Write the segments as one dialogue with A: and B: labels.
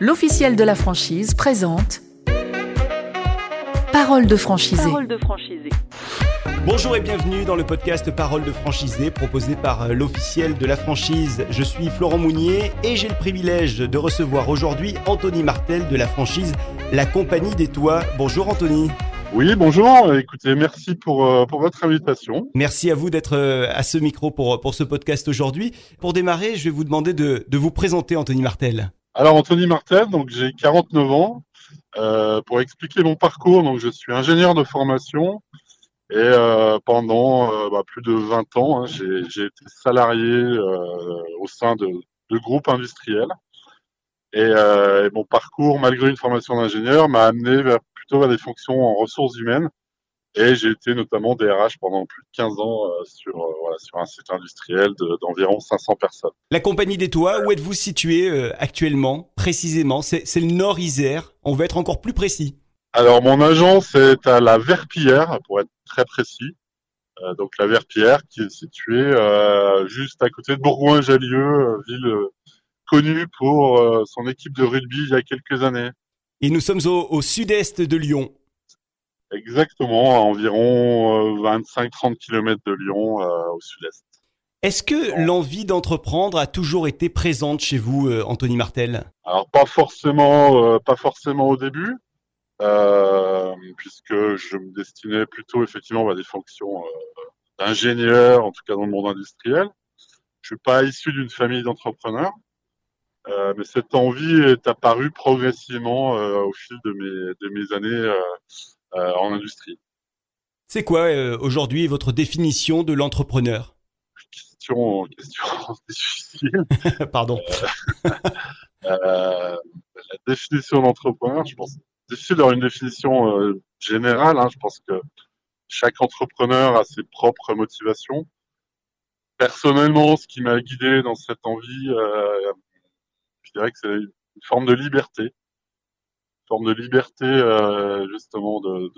A: l'officiel de la franchise présente Parole de franchisé.
B: Parole de franchisé.
C: Bonjour et bienvenue dans le podcast Parole de franchisé proposé par euh, l'officiel de la franchise. Je suis Florent Mounier et j'ai le privilège de recevoir aujourd'hui Anthony Martel de la franchise La Compagnie des Toits. Bonjour Anthony.
D: Oui, bonjour. Écoutez, merci pour, euh, pour votre invitation.
C: Merci à vous d'être euh, à ce micro pour, pour ce podcast aujourd'hui. Pour démarrer, je vais vous demander de, de vous présenter Anthony Martel.
D: Alors Anthony Martel, donc j'ai 49 ans. Euh, pour expliquer mon parcours, donc je suis ingénieur de formation et euh, pendant euh, bah, plus de 20 ans, hein, j'ai été salarié euh, au sein de, de groupes industriels. Et, et, mon parcours, malgré une formation d'ingénieur, m'a amené vers, plutôt vers des fonctions en ressources humaines et j'ai été notamment DRH pendant plus de 15 ans euh, sur, euh, voilà, sur un site industriel d'environ 500 personnes.
C: La compagnie des toits, où êtes-vous situé euh, actuellement, précisément? C'est le Nord Isère. On veut être encore plus précis.
D: Alors, mon agence est à la Verpillière, pour être très précis. Euh, donc, la Verpillière, qui est située euh, juste à côté de Bourgoin-Jallieu, ville connue pour son équipe de rugby il y a quelques années.
C: Et nous sommes au, au sud-est de Lyon.
D: Exactement, à environ 25-30 km de Lyon, euh, au sud-est.
C: Est-ce que l'envie d'entreprendre a toujours été présente chez vous, euh, Anthony Martel?
D: Alors pas forcément, euh, pas forcément au début, euh, puisque je me destinais plutôt effectivement à des fonctions d'ingénieur, en tout cas dans le monde industriel. Je suis pas issu d'une famille d'entrepreneurs, mais cette envie est apparue progressivement au fil de mes, de mes années euh, en industrie.
C: C'est quoi euh, aujourd'hui votre définition de l'entrepreneur?
D: Question, question difficile.
C: Pardon.
D: Euh, la définition d'entrepreneur, je pense, difficile d'avoir une définition euh, générale. Hein, je pense que chaque entrepreneur a ses propres motivations. Personnellement, ce qui m'a guidé dans cette envie, euh, je dirais que c'est une forme de liberté forme de liberté euh, justement de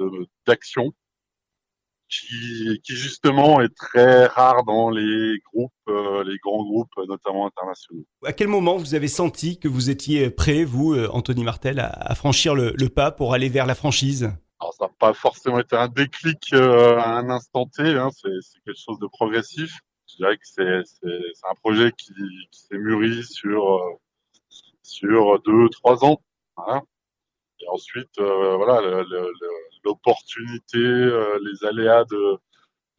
D: d'action qui, qui justement est très rare dans les groupes, euh, les grands groupes, notamment internationaux.
C: À quel moment vous avez senti que vous étiez prêt, vous, euh, Anthony Martel, à, à franchir le, le, pas pour aller vers la franchise?
D: Alors, ça n'a pas forcément été un déclic euh, à un instant T, hein, c'est quelque chose de progressif. Je dirais que c'est un projet qui, qui s'est mûri sur, euh, sur deux, trois ans. Voilà. Et ensuite, euh, voilà, l'opportunité, euh, les aléas de,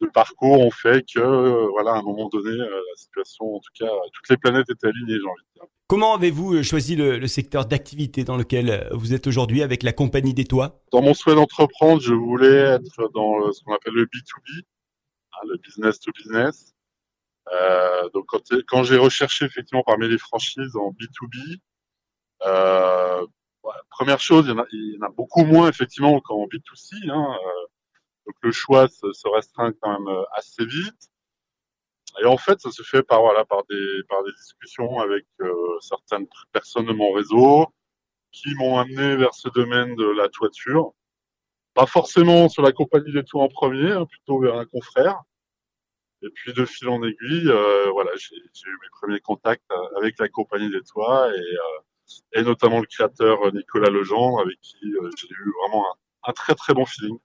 D: de, parcours ont fait que, euh, voilà, à un moment donné, la situation, en tout cas, toutes les planètes étaient alignées, j'ai envie de dire.
C: Comment avez-vous choisi le, le secteur d'activité dans lequel vous êtes aujourd'hui avec la compagnie des toits?
D: Dans mon souhait d'entreprendre, je voulais être dans ce qu'on appelle le B2B, hein, le business to business. Euh, donc quand, quand j'ai recherché effectivement parmi les franchises en B2B, euh, première chose, il y, en a, il y en a beaucoup moins effectivement qu'en B2C. Hein, euh, donc le choix se, se, restreint quand même euh, assez vite. Et en fait, ça se fait par voilà par des par des discussions avec euh, certaines personnes de mon réseau qui m'ont amené vers ce domaine de la toiture. Pas forcément sur la compagnie des toits en premier, hein, plutôt vers un confrère. Et puis de fil en aiguille, euh, voilà, j'ai eu mes premiers contacts avec la compagnie des toits et euh, et notamment le créateur euh, Nicolas Legendre, avec qui euh, j'ai eu vraiment un, un, très très bon feeling.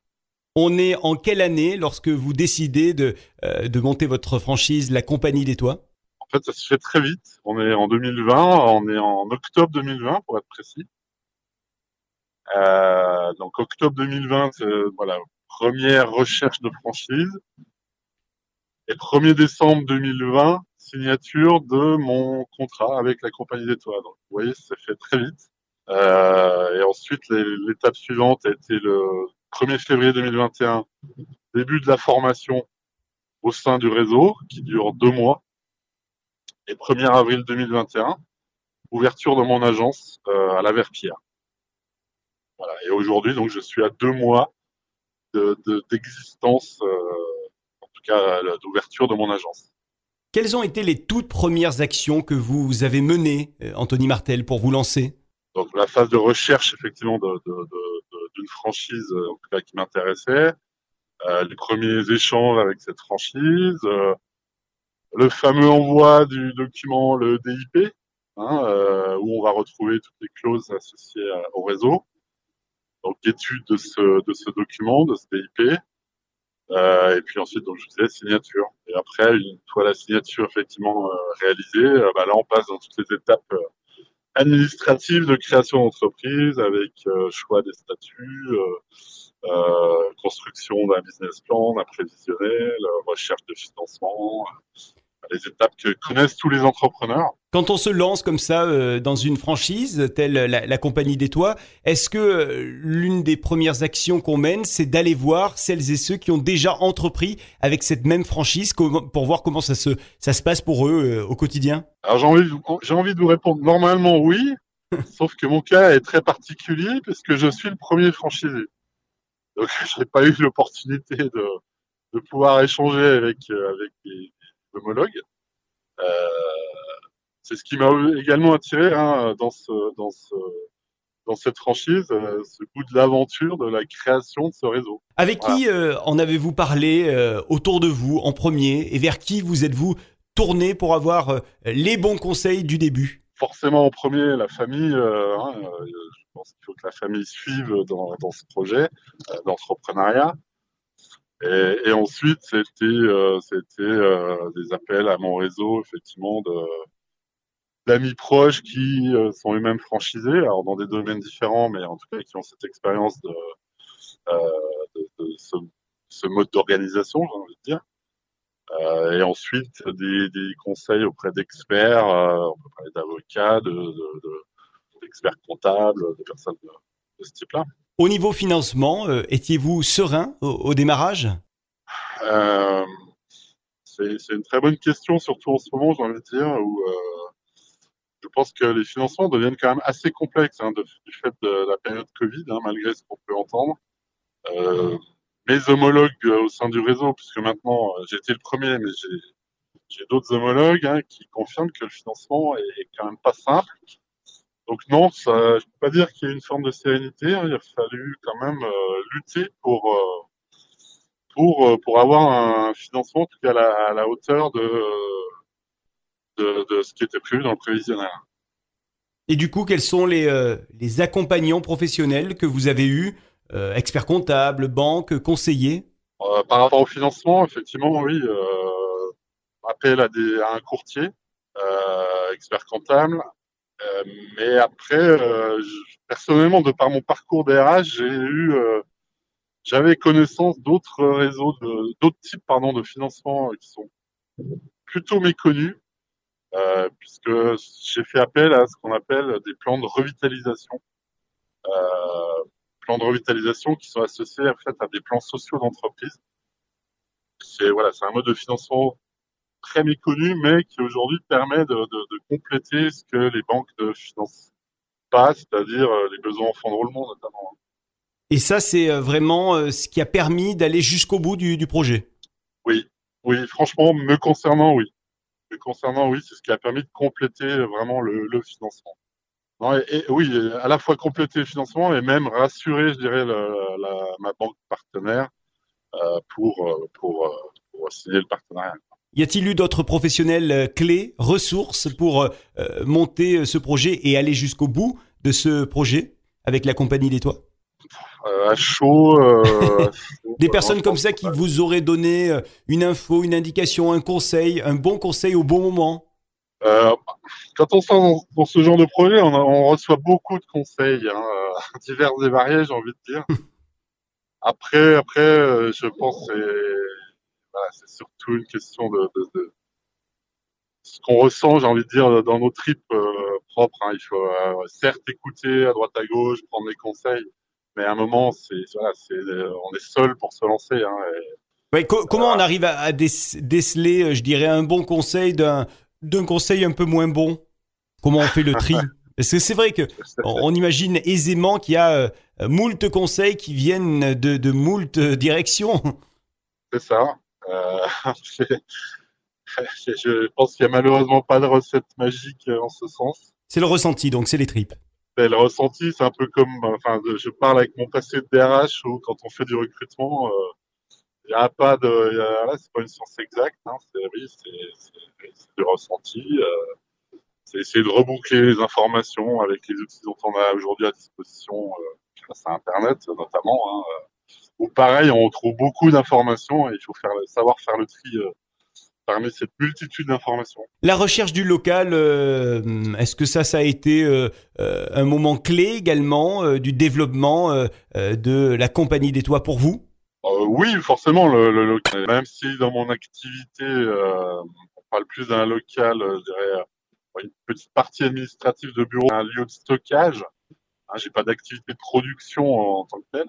C: On est en quelle année lorsque vous décidez de, euh, de monter votre franchise La Compagnie des Toits?
D: En fait, ça se fait très vite. On est en 2020, on est en octobre 2020 pour être précis. Euh, donc octobre 2020, c'est voilà, première recherche de franchise. Et 1er décembre 2020, signature de mon contrat avec la compagnie des vous voyez, ça s'est fait très vite. Euh, et ensuite, l'étape suivante a été le 1er février 2021, début de la formation au sein du réseau, qui dure deux mois. Et 1er avril 2021, ouverture de mon agence euh, à la Verpierre. Voilà. Et aujourd'hui, donc, je suis à deux mois d'existence, de, euh, en tout cas d'ouverture de mon agence.
C: Quelles ont été les toutes premières actions que vous avez menées, euh, Anthony Martel, pour vous lancer?
D: Donc la phase de recherche effectivement d'une franchise euh, qui m'intéressait, euh, les premiers échanges avec cette franchise, le fameux envoi du document le DIP, hein, où on va retrouver toutes les clauses associées au réseau. Donc, étude de ce, de ce document, de ce DIP. Euh, et puis ensuite, donc, je disais, signature. Et après, une fois la signature effectivement euh, réalisée, euh, bah, là, on passe dans toutes les étapes administratives de création d'entreprise avec choix des statuts, construction d'un business plan, d'un prévisionnel, recherche de financement, les étapes que connaissent tous les entrepreneurs.
C: Quand on se lance comme ça euh, dans une franchise, telle la, compagnie des toits, est-ce que euh, l'une des premières actions qu'on mène, c'est d'aller voir celles et ceux qui ont déjà entrepris avec cette même franchise pour voir comment ça se, ça se passe pour eux euh, au quotidien?
D: Alors j'ai envie, j'ai envie de vous répondre normalement oui, sauf que mon cas est très particulier puisque je suis le premier franchisé. Donc je n'ai pas eu l'opportunité de, de pouvoir échanger avec, avec des, homologue. Euh, c'est ce qui m'a également attiré hein, dans, ce, dans, ce, dans cette franchise, euh, ce goût de l'aventure, de la création de ce réseau.
C: Avec qui euh, en avez-vous parlé autour de vous en premier et vers qui vous êtes-vous tourné pour avoir les bons conseils du début?
D: Forcément en premier la famille. Hein, je pense qu'il faut que la famille suive dans, dans ce projet d'entrepreneuriat. Et, et ensuite, c'était euh, c'était euh, des appels à mon réseau, effectivement, de d'amis proches qui euh, sont eux-mêmes franchisés, alors dans des domaines différents, mais en tout cas qui ont cette expérience de, de, de ce, ce, mode d'organisation, j'ai envie de dire. Euh, et ensuite, des, des conseils auprès d'experts, euh, on peut parler d'avocats, d'experts de, de, comptables, de personnes de, ce type-là.
C: Au niveau financement, euh, étiez-vous serein au, démarrage?
D: Euh, C'est une très bonne question, surtout en ce moment, j'ai envie de dire, où euh, je pense que les financements deviennent quand même assez complexes hein, du fait de la période Covid, hein, malgré ce qu'on peut entendre. Euh, mes homologues au sein du réseau, puisque maintenant j'ai été le premier, mais j'ai d'autres homologues hein, qui confirment que le financement est quand même pas simple. Donc non, ça, je peux pas dire qu'il y ait une forme de sérénité. Il a fallu quand même euh, lutter pour euh, pour euh, pour avoir un financement en tout cas à la, hauteur de, de, de ce qui était prévu dans le prévisionnel.
C: Et du coup, quels sont les les accompagnants professionnels que vous avez eus, experts comptables, banques, conseillers?
D: Par rapport au financement, effectivement, oui. appel à des à un courtier, expert comptable, euh, mais après, euh, personnellement, de par mon parcours DRH, j'ai eu, euh, j'avais connaissance d'autres réseaux, d'autres types, pardon, de financement qui sont plutôt méconnus, euh, puisque j'ai fait appel à ce qu'on appelle des plans de revitalisation. Euh, plans de revitalisation qui sont associés en fait à des plans sociaux d'entreprise. C'est voilà, c'est un mode de financement très méconnu, mais qui aujourd'hui permet de, compléter ce que les banques ne financent pas, c'est-à-dire euh, les besoins enfants de roulement notamment.
C: Et ça, c'est vraiment ce qui a permis d'aller jusqu'au bout du, projet?
D: Oui, oui, franchement, me concernant, oui. Concernant, oui, c'est ce qui a permis de compléter vraiment le, financement. oui, à la fois compléter le financement et même rassurer, je dirais, ma banque partenaire pour, pour, pour signer le partenariat.
C: Y a-t-il eu d'autres professionnels euh, clés, ressources pour euh, euh, monter ce projet et aller jusqu'au bout de ce projet avec la compagnie des toits?
D: À chaud.
C: Des personnes comme ça qui vous auraient donné une info, une indication, un conseil, un bon conseil au bon moment?
D: Quand on sort dans, ce genre de projet, on, reçoit beaucoup de conseils, hein, divers et variés, j'ai envie de dire. après, après, je pense c'est c'est surtout une question de, ce qu'on ressent, j'ai envie de dire, dans nos tripes euh, propres. Hein. Il faut euh, certes écouter à droite à gauche, prendre les conseils, mais à un moment, c'est, on est seul pour se lancer. Hein,
C: comment on arrive à, déceler, euh, je dirais, un bon conseil d'un, d'un conseil un peu moins bon? Comment on fait le tri? Parce que c'est vrai que on imagine aisément qu'il y a moult conseils qui viennent de, de moult directions.
D: C'est ça. Euh, je pense qu'il n'y a malheureusement pas de recette magique en ce sens.
C: C'est le ressenti, donc c'est les tripes.
D: C'est le ressenti, c'est un peu comme, enfin, je parle avec mon passé de DRH où quand on fait du recrutement, il euh, n'y a pas de, là, c'est pas une science exacte, hein, c'est oui, c'est du ressenti. Euh, c'est essayer de reboucler les informations avec les outils dont on a aujourd'hui à disposition euh, grâce à Internet notamment. Hein, où pareil, on trouve beaucoup d'informations et il faut faire, savoir faire le tri parmi cette multitude d'informations.
C: La recherche du local, est-ce que ça, ça a été un moment clé également du développement de la compagnie des toits pour vous?
D: Euh, oui, forcément, le, local. Même si dans mon activité, euh, on parle plus d'un local, euh, je dirais, une petite partie administrative de bureau, un lieu de stockage. Hein, J'ai pas d'activité de production en, tant que telle.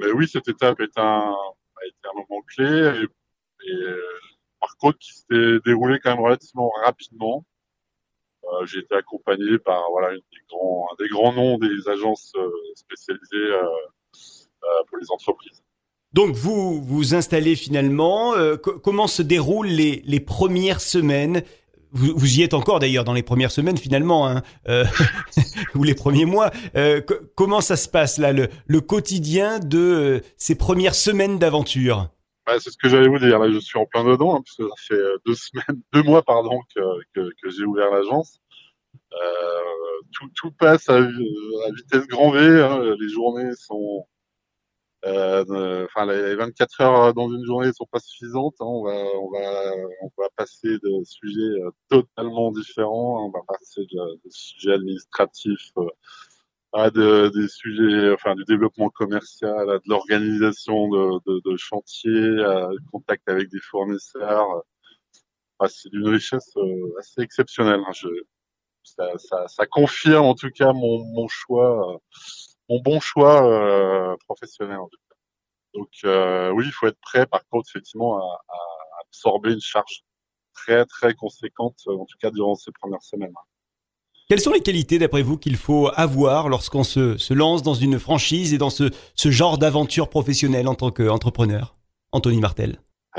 D: mais oui, cette étape est un, a été un moment clé et, et par contre qui s'est déroulé quand même relativement rapidement. Euh, j'ai été accompagné par voilà des grands, un des grands noms des agences spécialisées pour les entreprises.
C: Donc vous vous installez finalement. Euh, comment se déroulent les, les premières semaines? Vous, vous, y êtes encore d'ailleurs dans les premières semaines finalement, hein, euh, ou les premiers mois. Euh, comment ça se passe là, le, quotidien de euh, ces premières semaines d'aventure?
D: Bah, C'est ce que j'allais vous dire. Là, je suis en plein dedans, hein, parce que ça fait euh, deux semaines, deux mois pardon que, que, que j'ai ouvert l'agence. tout, tout passe à, à vitesse grand V. Hein, les journées sont euh, enfin, les 24 heures dans une journée sont pas suffisantes. Hein. On va, on va, on va passer de sujets euh, totalement différents. On va passer de, de sujets administratifs euh, à de, des sujets, enfin, du développement commercial, à de l'organisation de, de, de chantiers, à contact avec des fournisseurs. Ah, c'est d'une richesse assez exceptionnelle. Hein. Je, ça, ça, ça, confirme en tout cas mon, mon choix mon bon choix euh, professionnel. En tout cas. Donc euh, oui, il faut être prêt, par contre, effectivement, à, à, absorber une charge très très conséquente, en tout cas durant ces premières semaines.
C: Quelles sont les qualités, d'après vous, qu'il faut avoir lorsqu'on se, lance dans une franchise et dans ce, genre d'aventure professionnelle en tant qu'entrepreneur Anthony Martel?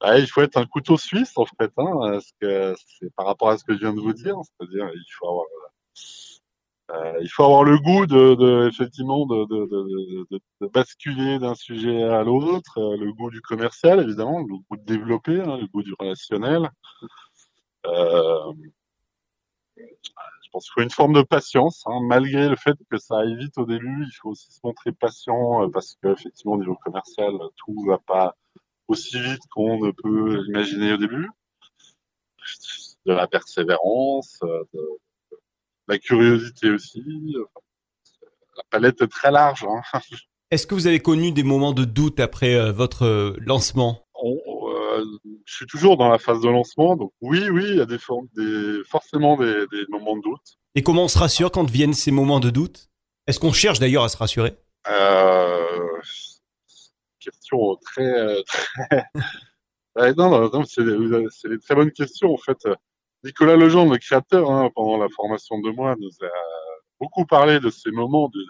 D: bah, il faut être un couteau suisse, en fait, hein, parce que c'est par rapport à ce que je viens de vous dire, c'est-à-dire il faut avoir euh, il faut avoir le goût de, effectivement de, basculer d'un sujet à l'autre, euh, le goût du commercial évidemment, le goût de développer, hein, le goût du relationnel. Euh, je pense qu'il faut une forme de patience, hein, malgré le fait que ça aille vite au début. Il faut aussi se montrer patient euh, parce qu'effectivement au niveau commercial, tout va pas aussi vite qu'on ne peut l'imaginer au début. De la persévérance, de, la curiosité aussi. La palette est très large. Hein.
C: Est-ce que vous avez connu des moments de doute après euh, votre euh, lancement?
D: euh, Je suis toujours dans la phase de lancement, donc oui, oui, il y a des, des forcément des, des, moments de doute.
C: Et comment on se rassure quand viennent ces moments de doute? Est-ce qu'on cherche d'ailleurs à se rassurer?
D: Euh, Question très... très... non, non, non c'est des très bonnes questions en fait. Nicolas Legendre, le créateur, hein, pendant la formation de moi, nous a beaucoup parlé de ces moments de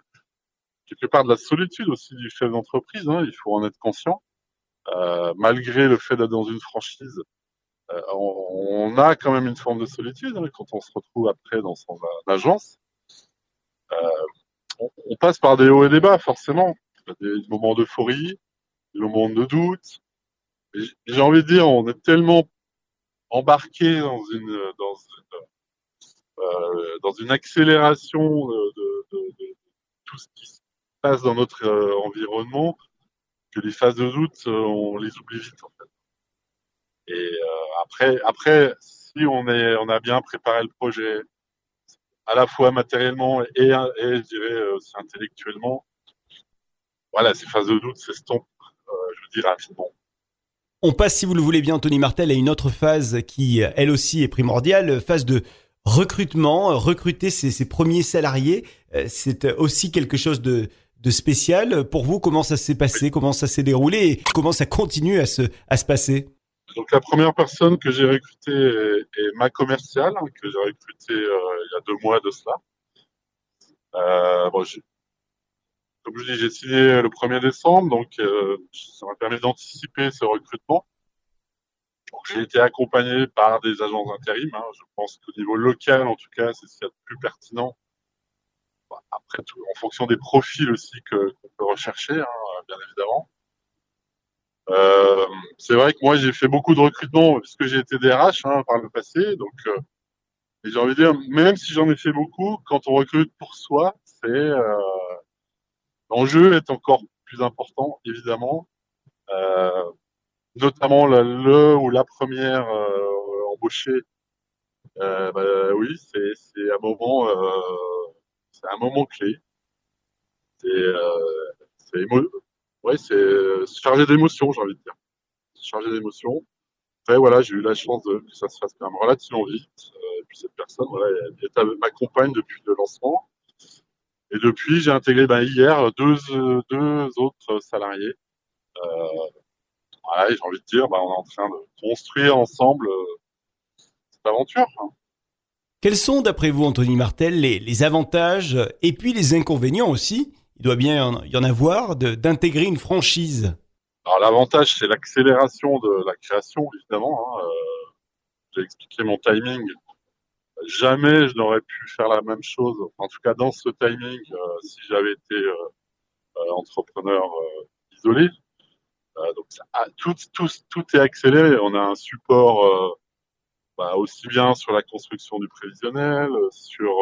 D: quelque part de la solitude aussi du chef d'entreprise. Hein, il faut en être conscient. Euh, malgré le fait d'être dans une franchise, euh, on, a quand même une forme de solitude hein, quand on se retrouve après dans son agence. Euh, on, on, passe par des hauts et des bas, forcément. Des moments d'euphorie, des moments de doute. J'ai envie de dire, on est tellement embarqué dans une dans une, accélération de, tout ce qui se passe dans notre environnement que les phases de doute euh, on les oublie vite en fait. Et euh, après après si on est on a bien préparé le projet à la fois matériellement et, et je dirais aussi intellectuellement voilà ces phases de doute s'estompent je veux dire rapidement
C: on passe, si vous le voulez bien, Anthony Martel, à une autre phase qui, elle aussi, est primordiale, phase de recrutement, recruter ses, premiers salariés. Euh, c'est aussi quelque chose de, de, spécial. Pour vous, comment ça s'est passé, comment ça s'est déroulé? Et comment ça continue à se, à se passer?
D: Donc la première personne que j'ai recrutée est, est, ma commerciale, hein, que j'ai recrutée euh, il y a deux mois de cela. Euh, bon, comme je dis, j'ai signé le 1er décembre, donc euh, ça m'a permis d'anticiper ce recrutement. J'ai été accompagné par des agents intérim. Hein. Je pense qu'au niveau local, en tout cas, c'est ce qu'il y a de plus pertinent. Après, tout, en fonction des profils aussi qu'on peut rechercher, hein, bien évidemment. Euh, c'est vrai que moi j'ai fait beaucoup de recrutement puisque j'ai été DRH hein, par le passé, donc euh, j'ai envie de dire même si j'en ai fait beaucoup, quand on recrute pour soi, c'est euh, l'enjeu est encore plus important évidemment, notamment le, ou la première embauchée. Bah, oui, c'est un moment c'est un moment clé. C'est c'est ouais, c'est chargé d'émotions, j'ai envie de dire. Chargé d'émotions. Après, voilà, j'ai eu la chance de, que ça se fasse quand même relativement vite. Euh, et puis cette personne, voilà, elle m'accompagne depuis le lancement. Et depuis, j'ai intégré ben, hier deux, deux autres salariés. Euh, voilà, j'ai envie de dire, ben, on est en train de construire ensemble euh, cette aventure. Hein.
C: Quels sont, d'après vous, Anthony Martel, les, avantages et puis les inconvénients aussi? Il doit bien y en avoir, d'intégrer une franchise
D: Alors l'avantage, c'est l'accélération de la création, évidemment. Hein. Euh, J'ai expliqué mon timing. Jamais je n'aurais pu faire la même chose, en tout cas dans ce timing, euh, si j'avais été euh, euh entrepreneur euh, isolé. Euh, donc tout, tout est accéléré. On a un support bah, aussi bien sur la construction du prévisionnel, sur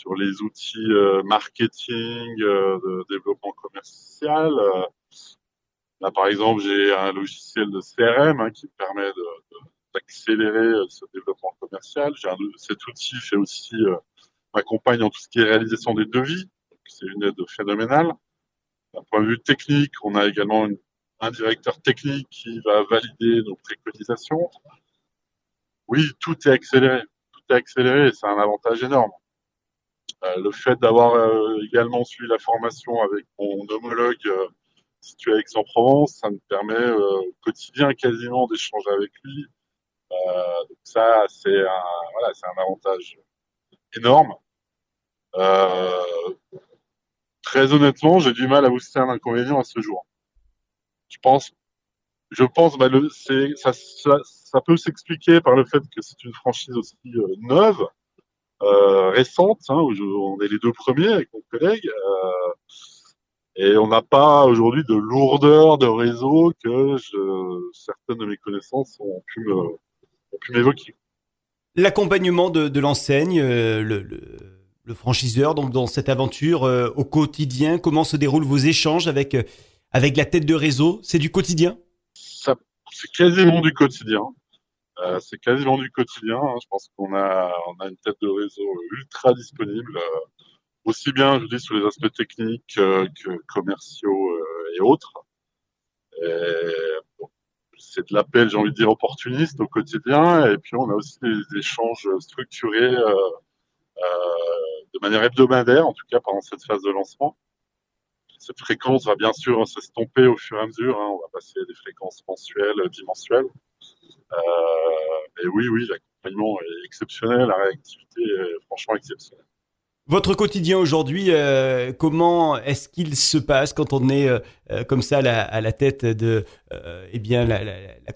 D: sur les outils euh, marketing, euh, de développement commercial. Euh, là, par exemple, j'ai un logiciel de CRM hein, qui permet d'accélérer ce développement commercial. Un, cet outil fait aussi m'accompagne en tout ce qui est réalisation des devis. C'est une aide phénoménale. D'un point de vue technique, on a également un directeur technique qui va valider nos préconisations. Oui, tout est accéléré. Tout est accéléré c'est un avantage énorme. Euh, le fait d'avoir euh, également suivi la formation avec mon homologue euh, situé à Aix-en-Provence, ça me permet au quotidien quasiment d'échanger avec lui. donc ça, c'est un, voilà, c'est un avantage énorme. très honnêtement, j'ai du mal à vous citer un inconvénient à ce jour. Je pense, je pense, bah, ça, peut s'expliquer par le fait que c'est une franchise aussi euh, neuve euh, récente, hein, où on est les deux premiers avec mon collègue, euh, et on n'a pas aujourd'hui de lourdeur de réseau que certaines de mes connaissances ont pu m'évoquer.
C: L'accompagnement de, l'enseigne, euh, le, franchiseur, donc dans cette aventure au quotidien, comment se déroulent vos échanges avec avec la tête de réseau? C'est du quotidien?
D: C'est quasiment du quotidien. Euh, c'est quasiment du quotidien. Hein. Je pense qu'on a, une tête de réseau ultra disponible, euh, aussi bien, je dis, sur les aspects techniques euh, que commerciaux et autres. C'est de l'appel, j'ai envie de dire, opportuniste au quotidien. Et puis, on a aussi des échanges structurés de manière hebdomadaire, en tout cas pendant cette phase de lancement. Cette fréquence va bien sûr s'estomper au fur et à mesure. Hein. On va passer à des fréquences mensuelles, dimensuelles. Euh, et oui, oui, l'accompagnement est exceptionnel, la réactivité est franchement exceptionnelle.
C: Votre quotidien aujourd'hui, euh, comment est-ce qu'il se passe quand on est euh, euh comme ça à la, tête de euh, eh bien la,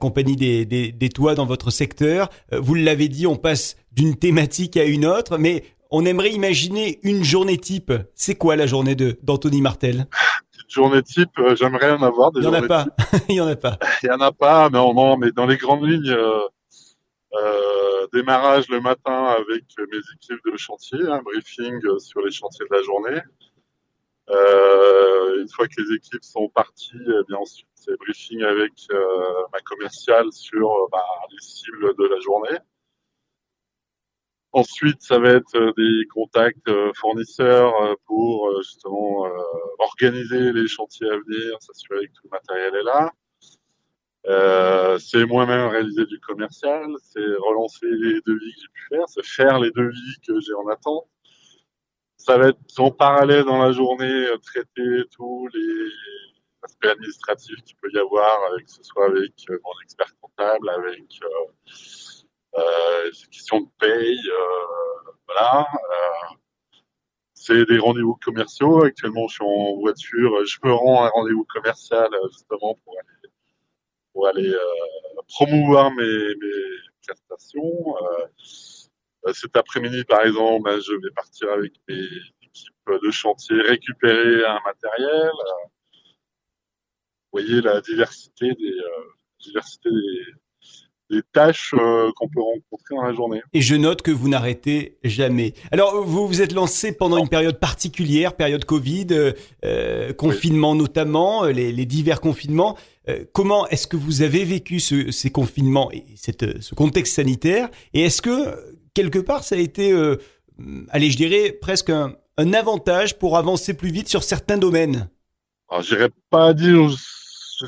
C: compagnie des, des, toits dans votre secteur? Euh, Vous l'avez dit, on passe d'une thématique à une autre, mais on aimerait imaginer une journée type. C'est quoi la journée de d'Anthony Martel?
D: Journée type, euh, j'aimerais en avoir
C: des Il n'y en a pas. Il y en a pas.
D: Il y en a pas, mais non, mais dans les grandes lignes, euh, euh, démarrage le matin avec mes équipes de chantier, un briefing sur les chantiers de la journée. Une fois que les équipes sont parties, eh bien ensuite c'est briefing avec ma commerciale sur bah, les cibles de la journée. Ensuite, ça va être euh, des contacts euh, fournisseurs euh, pour justement organiser les chantiers à venir, s'assurer que tout le matériel est là. C'est moi-même réaliser du commercial, c'est relancer les devis que j'ai pu faire, c'est faire les devis que j'ai en attente. Ça va être en parallèle dans la journée traiter tous les aspects administratifs qu'il peut y avoir, que ce soit avec mon expert comptable, avec euh, c'est question de paye, euh, voilà. Euh, c'est des rendez-vous commerciaux. Actuellement, je suis en voiture. Je me rends à un rendez-vous commercial justement pour aller, euh, promouvoir mes, prestations. Euh, cet après-midi, par exemple, ben, je vais partir avec mes équipes de chantier récupérer un matériel. voyez la diversité des, diversité des, tâches qu'on peut rencontrer dans la journée.
C: Et je note que vous n'arrêtez jamais. Alors, vous vous êtes lancé pendant une période particulière, période Covid, confinement notamment, les, divers confinements. comment est-ce que vous avez vécu ces confinements et cette, ce contexte sanitaire? Et est-ce que, quelque part, ça a été allez, je dirais presque un, avantage pour avancer plus vite sur certains domaines?
D: Alors, j'irais pas dire que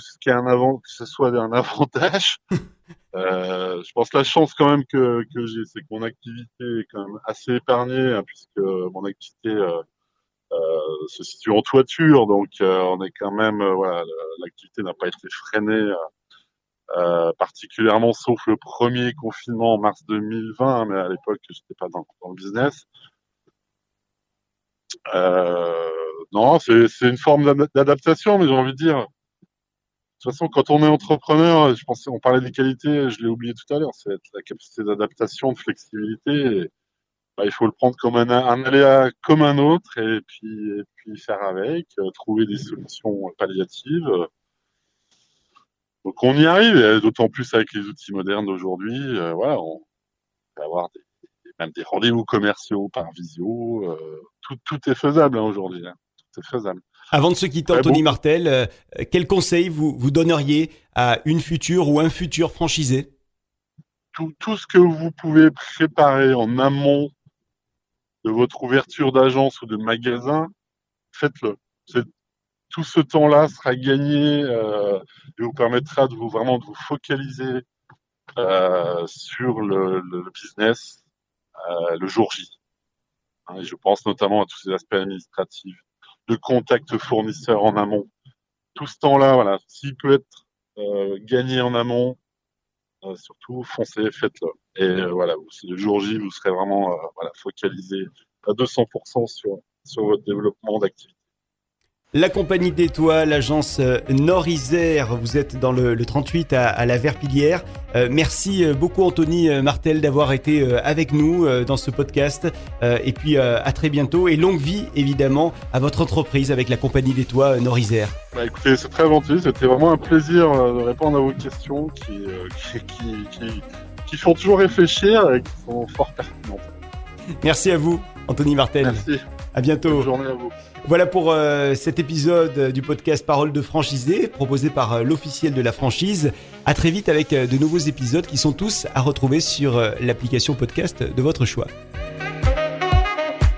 D: ce soit un avantage. Euh, je pense que la chance quand même que, j'ai, c'est que mon activité est quand même assez épargnée, hein, puisque mon activité euh, euh, se situe en toiture, donc on est quand même, voilà, l'activité n'a pas été freinée. particulièrement sauf le premier confinement en mars 2020, mais à l'époque je n'étais pas dans, dans, le business. Non, c'est une forme d'adaptation, mais j'ai envie de dire, toute façon, quand on est entrepreneur, je pensais, on parlait des qualités, je l'ai oublié tout à l'heure, c'est la capacité d'adaptation, de flexibilité. bah, il faut le prendre comme un, aléa comme un autre et puis, puis faire avec, euh, trouver des solutions palliatives. Donc on y arrive, d'autant plus avec les outils modernes d'aujourd'hui. Euh, voilà, on peut avoir des, même des rendez-vous commerciaux par visio. Euh, tout, tout, est faisable hein, aujourd'hui. Hein. Tout est faisable.
C: Avant de se quitter, Anthony Martel, euh, quel conseil vous, vous donneriez à une future ou un futur franchisé?
D: Tout, tout, ce que vous pouvez préparer en amont de votre ouverture d'agence ou de magasin, faites-le. Tout ce temps-là sera gagné euh, et vous permettra de vous vraiment de vous focaliser euh, sur le, le, business le jour J. Hein, je pense notamment à tous ces aspects administratifs, de contact fournisseur en amont. Tout ce temps-là, voilà, s'il peut être euh, gagné en amont, euh, surtout foncez, faites-le. Et voilà, le jour J, vous serez vraiment voilà, focalisé à 200% sur, sur votre développement d'activité.
C: La compagnie d'étoiles, l'agence euh, Nord-Isère, vous êtes dans le, 38 à, la Verpillière. Euh, merci euh, beaucoup Anthony Martel d'avoir été avec nous dans ce podcast. et puis à très bientôt et longue vie évidemment à votre entreprise avec la compagnie d'étoiles Nord-Isère.
D: Bah, écoutez, c'est très gentil, c'était vraiment un plaisir de répondre à vos questions qui, qui, qui font toujours réfléchir et qui sont fort pertinentes.
C: Merci à vous Anthony Martel.
D: Merci.
C: À bientôt.
D: Bonne journée à vous.
C: Voilà pour euh, cet épisode du podcast Parole de franchisé proposé par euh, l'officiel de la franchise. À très vite avec euh, de nouveaux épisodes qui sont tous à retrouver sur l'application podcast de votre choix.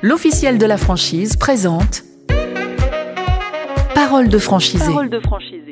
A: L'officiel de la franchise présente Parole de franchisé. Parole de franchisé.